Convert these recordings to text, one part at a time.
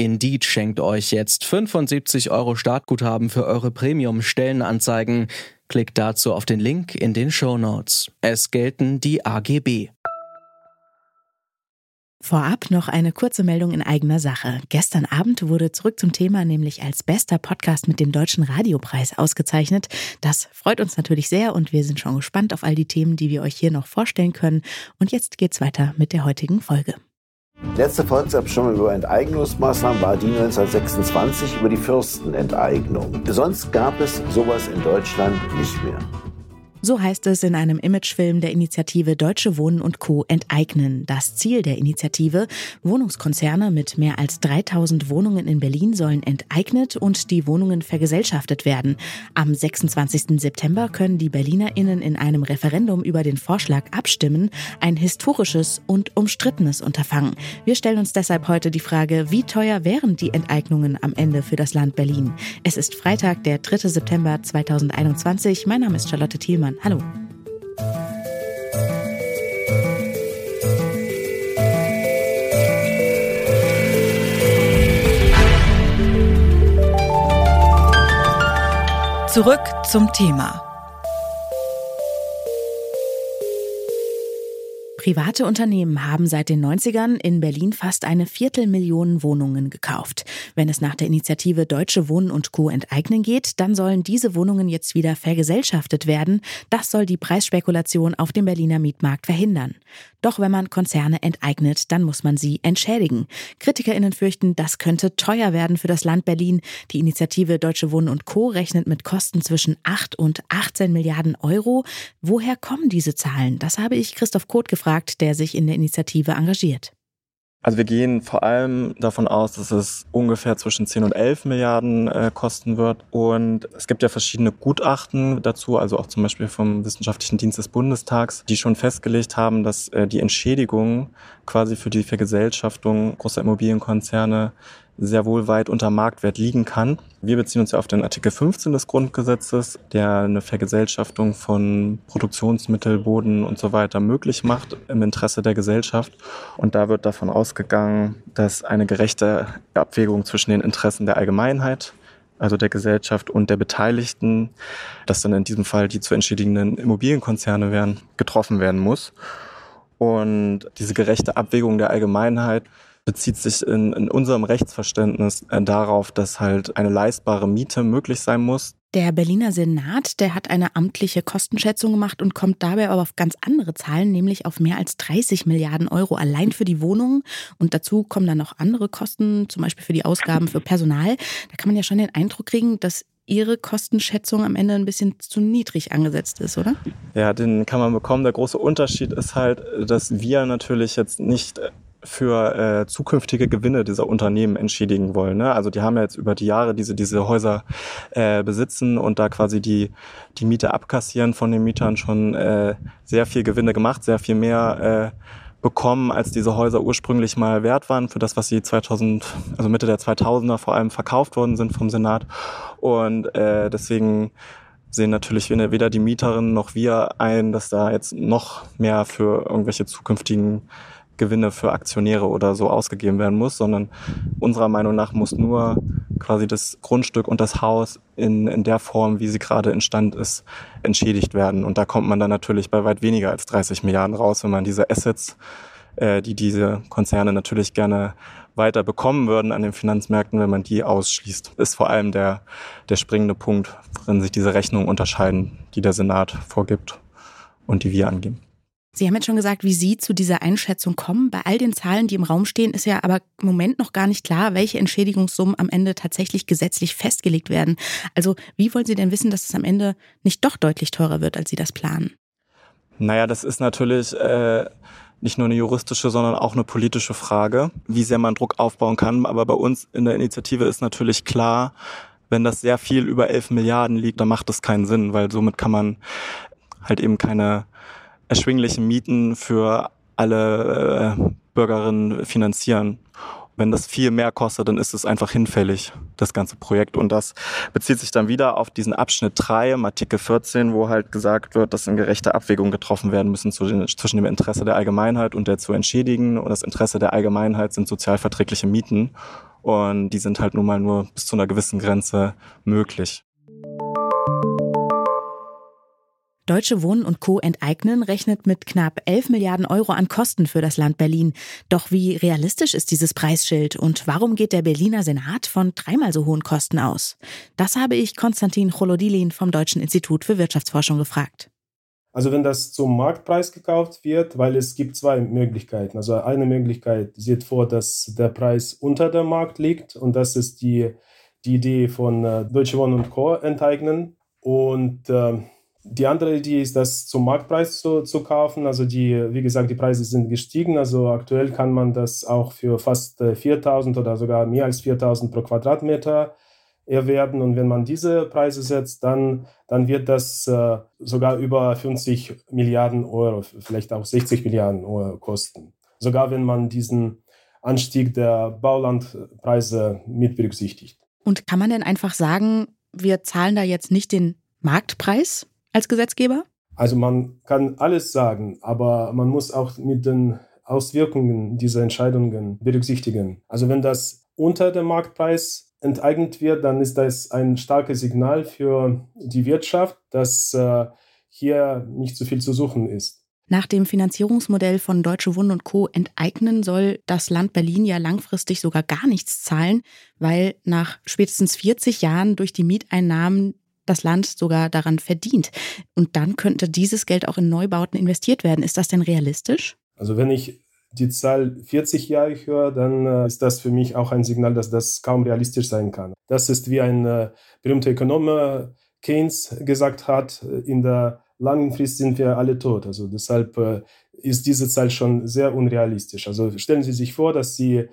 Indeed schenkt euch jetzt 75 Euro Startguthaben für eure Premium-Stellenanzeigen. Klickt dazu auf den Link in den Show Notes. Es gelten die AGB. Vorab noch eine kurze Meldung in eigener Sache. Gestern Abend wurde zurück zum Thema nämlich als bester Podcast mit dem Deutschen Radiopreis ausgezeichnet. Das freut uns natürlich sehr und wir sind schon gespannt auf all die Themen, die wir euch hier noch vorstellen können. Und jetzt geht's weiter mit der heutigen Folge. Letzte Volksabstimmung über Enteignungsmaßnahmen war die 1926 über die Fürstenenteignung. Sonst gab es sowas in Deutschland nicht mehr. So heißt es in einem Imagefilm der Initiative Deutsche Wohnen und Co. enteignen. Das Ziel der Initiative, Wohnungskonzerne mit mehr als 3000 Wohnungen in Berlin sollen enteignet und die Wohnungen vergesellschaftet werden. Am 26. September können die BerlinerInnen in einem Referendum über den Vorschlag abstimmen. Ein historisches und umstrittenes Unterfangen. Wir stellen uns deshalb heute die Frage, wie teuer wären die Enteignungen am Ende für das Land Berlin? Es ist Freitag, der 3. September 2021. Mein Name ist Charlotte Thielmann. Hoffmann. Hallo. Zurück zum Thema. Private Unternehmen haben seit den 90ern in Berlin fast eine Viertelmillion Wohnungen gekauft. Wenn es nach der Initiative Deutsche Wohnen und Co. enteignen geht, dann sollen diese Wohnungen jetzt wieder vergesellschaftet werden. Das soll die Preisspekulation auf dem Berliner Mietmarkt verhindern. Doch wenn man Konzerne enteignet, dann muss man sie entschädigen. KritikerInnen fürchten, das könnte teuer werden für das Land Berlin. Die Initiative Deutsche Wohnen und Co. rechnet mit Kosten zwischen 8 und 18 Milliarden Euro. Woher kommen diese Zahlen? Das habe ich Christoph Koth gefragt gefragt, der sich in der Initiative engagiert. Also wir gehen vor allem davon aus, dass es ungefähr zwischen 10 und 11 Milliarden äh, kosten wird. Und es gibt ja verschiedene Gutachten dazu, also auch zum Beispiel vom Wissenschaftlichen Dienst des Bundestags, die schon festgelegt haben, dass äh, die Entschädigung quasi für die Vergesellschaftung großer Immobilienkonzerne sehr wohl weit unter Marktwert liegen kann. Wir beziehen uns ja auf den Artikel 15 des Grundgesetzes, der eine Vergesellschaftung von Produktionsmittel, Boden und so weiter möglich macht im Interesse der Gesellschaft. Und da wird davon ausgegangen, dass eine gerechte Abwägung zwischen den Interessen der Allgemeinheit also der Gesellschaft und der Beteiligten, dass dann in diesem Fall die zu entschädigenden Immobilienkonzerne werden, getroffen werden muss. Und diese gerechte Abwägung der Allgemeinheit bezieht sich in, in unserem Rechtsverständnis äh, darauf, dass halt eine leistbare Miete möglich sein muss. Der Berliner Senat, der hat eine amtliche Kostenschätzung gemacht und kommt dabei aber auf ganz andere Zahlen, nämlich auf mehr als 30 Milliarden Euro allein für die Wohnungen. Und dazu kommen dann noch andere Kosten, zum Beispiel für die Ausgaben für Personal. Da kann man ja schon den Eindruck kriegen, dass Ihre Kostenschätzung am Ende ein bisschen zu niedrig angesetzt ist, oder? Ja, den kann man bekommen. Der große Unterschied ist halt, dass wir natürlich jetzt nicht für äh, zukünftige Gewinne dieser Unternehmen entschädigen wollen. Ne? Also die haben ja jetzt über die Jahre diese, diese Häuser äh, besitzen und da quasi die, die Miete abkassieren von den Mietern schon äh, sehr viel Gewinne gemacht, sehr viel mehr äh, bekommen, als diese Häuser ursprünglich mal wert waren für das, was sie 2000, also Mitte der 2000er vor allem verkauft worden sind vom Senat. Und äh, deswegen sehen natürlich weder die Mieterinnen noch wir ein, dass da jetzt noch mehr für irgendwelche zukünftigen Gewinne für Aktionäre oder so ausgegeben werden muss, sondern unserer Meinung nach muss nur quasi das Grundstück und das Haus in, in der Form, wie sie gerade instand ist, entschädigt werden. Und da kommt man dann natürlich bei weit weniger als 30 Milliarden raus, wenn man diese Assets, äh, die diese Konzerne natürlich gerne weiter bekommen würden an den Finanzmärkten, wenn man die ausschließt, ist vor allem der, der springende Punkt, worin sich diese Rechnungen unterscheiden, die der Senat vorgibt und die wir angeben. Sie haben jetzt schon gesagt, wie Sie zu dieser Einschätzung kommen. Bei all den Zahlen, die im Raum stehen, ist ja aber im Moment noch gar nicht klar, welche Entschädigungssummen am Ende tatsächlich gesetzlich festgelegt werden. Also wie wollen Sie denn wissen, dass es am Ende nicht doch deutlich teurer wird, als Sie das planen? Naja, das ist natürlich äh, nicht nur eine juristische, sondern auch eine politische Frage, wie sehr man Druck aufbauen kann. Aber bei uns in der Initiative ist natürlich klar, wenn das sehr viel über 11 Milliarden liegt, dann macht das keinen Sinn, weil somit kann man halt eben keine erschwinglichen Mieten für alle äh, Bürgerinnen finanzieren. Wenn das viel mehr kostet, dann ist es einfach hinfällig, das ganze Projekt. Und das bezieht sich dann wieder auf diesen Abschnitt 3 im Artikel 14, wo halt gesagt wird, dass in gerechte Abwägungen getroffen werden müssen zwischen dem Interesse der Allgemeinheit und der zu entschädigen. Und das Interesse der Allgemeinheit sind sozialverträgliche Mieten. Und die sind halt nun mal nur bis zu einer gewissen Grenze möglich. Deutsche Wohnen und Co. enteignen rechnet mit knapp 11 Milliarden Euro an Kosten für das Land Berlin. Doch wie realistisch ist dieses Preisschild und warum geht der Berliner Senat von dreimal so hohen Kosten aus? Das habe ich Konstantin Cholodilin vom Deutschen Institut für Wirtschaftsforschung gefragt. Also wenn das zum Marktpreis gekauft wird, weil es gibt zwei Möglichkeiten. Also eine Möglichkeit sieht vor, dass der Preis unter dem Markt liegt und das ist die, die Idee von äh, Deutsche Wohnen und Co. enteignen. Und äh, die andere Idee ist, das zum Marktpreis zu, zu kaufen. Also die, wie gesagt, die Preise sind gestiegen. Also aktuell kann man das auch für fast 4.000 äh, oder sogar mehr als 4.000 pro Quadratmeter erwerben. Und wenn man diese Preise setzt, dann, dann wird das äh, sogar über 50 Milliarden Euro, vielleicht auch 60 Milliarden Euro kosten. Sogar wenn man diesen Anstieg der Baulandpreise mit berücksichtigt. Und kann man denn einfach sagen, wir zahlen da jetzt nicht den Marktpreis, als Gesetzgeber? Also man kann alles sagen, aber man muss auch mit den Auswirkungen dieser Entscheidungen berücksichtigen. Also wenn das unter dem Marktpreis enteignet wird, dann ist das ein starkes Signal für die Wirtschaft, dass äh, hier nicht so viel zu suchen ist. Nach dem Finanzierungsmodell von Deutsche Wohnen und Co. enteignen soll das Land Berlin ja langfristig sogar gar nichts zahlen, weil nach spätestens 40 Jahren durch die Mieteinnahmen das Land sogar daran verdient. Und dann könnte dieses Geld auch in Neubauten investiert werden. Ist das denn realistisch? Also wenn ich die Zahl 40 Jahre höre, dann äh, ist das für mich auch ein Signal, dass das kaum realistisch sein kann. Das ist wie ein äh, berühmter Ökonom Keynes gesagt hat, äh, in der langen Frist sind wir alle tot. Also deshalb ist diese Zahl schon sehr unrealistisch. Also stellen Sie sich vor, dass Sie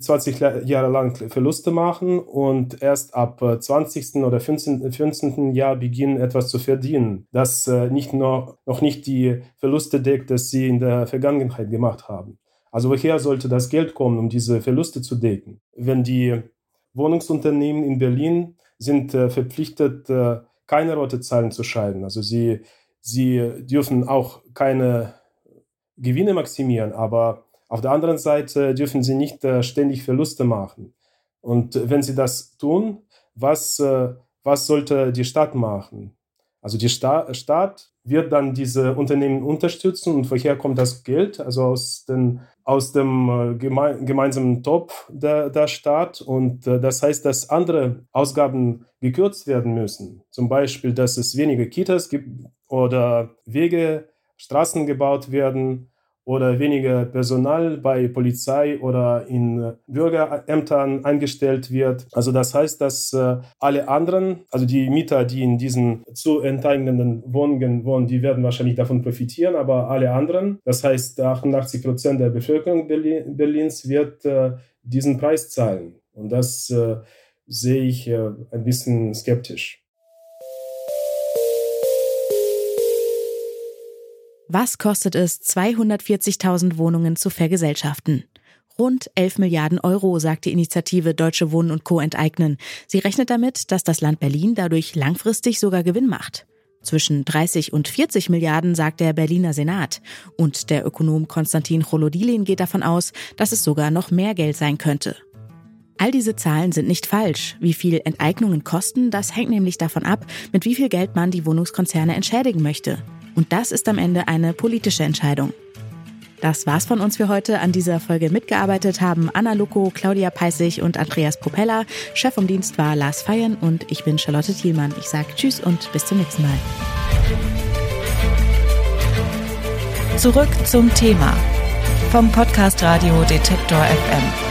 20 Jahre lang Verluste machen und erst ab 20. Äh, oder 15. 15. Jahr beginnen etwas zu verdienen, das äh, nicht nur, noch nicht die Verluste deckt, die sie in der Vergangenheit gemacht haben. Also woher sollte das Geld kommen, um diese Verluste zu decken? Wenn die Wohnungsunternehmen in Berlin sind äh, verpflichtet, keine rote Zahlen zu schreiben. Also sie, sie dürfen auch keine Gewinne maximieren, aber auf der anderen Seite dürfen sie nicht äh, ständig Verluste machen. Und wenn sie das tun, was, äh, was sollte die Stadt machen? Also die Sta Staat wird dann diese Unternehmen unterstützen und woher kommt das Geld? Also aus, den, aus dem äh, geme gemeinsamen Topf der, der Staat. Und das heißt, dass andere Ausgaben gekürzt werden müssen. Zum Beispiel, dass es weniger Kitas gibt oder Wege, Straßen gebaut werden oder weniger Personal bei Polizei oder in Bürgerämtern eingestellt wird. Also das heißt, dass äh, alle anderen, also die Mieter, die in diesen zu enteignenden Wohnungen wohnen, die werden wahrscheinlich davon profitieren, aber alle anderen, das heißt 88 Prozent der Bevölkerung Berlins wird äh, diesen Preis zahlen. Und das äh, sehe ich ein bisschen skeptisch. Was kostet es, 240.000 Wohnungen zu vergesellschaften? Rund 11 Milliarden Euro, sagt die Initiative Deutsche Wohnen und Co. enteignen. Sie rechnet damit, dass das Land Berlin dadurch langfristig sogar Gewinn macht. Zwischen 30 und 40 Milliarden sagt der Berliner Senat. Und der Ökonom Konstantin Cholodilin geht davon aus, dass es sogar noch mehr Geld sein könnte. All diese Zahlen sind nicht falsch. Wie viel Enteignungen kosten, das hängt nämlich davon ab, mit wie viel Geld man die Wohnungskonzerne entschädigen möchte. Und das ist am Ende eine politische Entscheidung. Das war's von uns für heute. An dieser Folge mitgearbeitet haben Anna Luko, Claudia Peissig und Andreas Propeller. Chef vom Dienst war Lars Feiern und ich bin Charlotte Thielmann. Ich sage Tschüss und bis zum nächsten Mal. Zurück zum Thema vom Podcast Radio Detektor FM.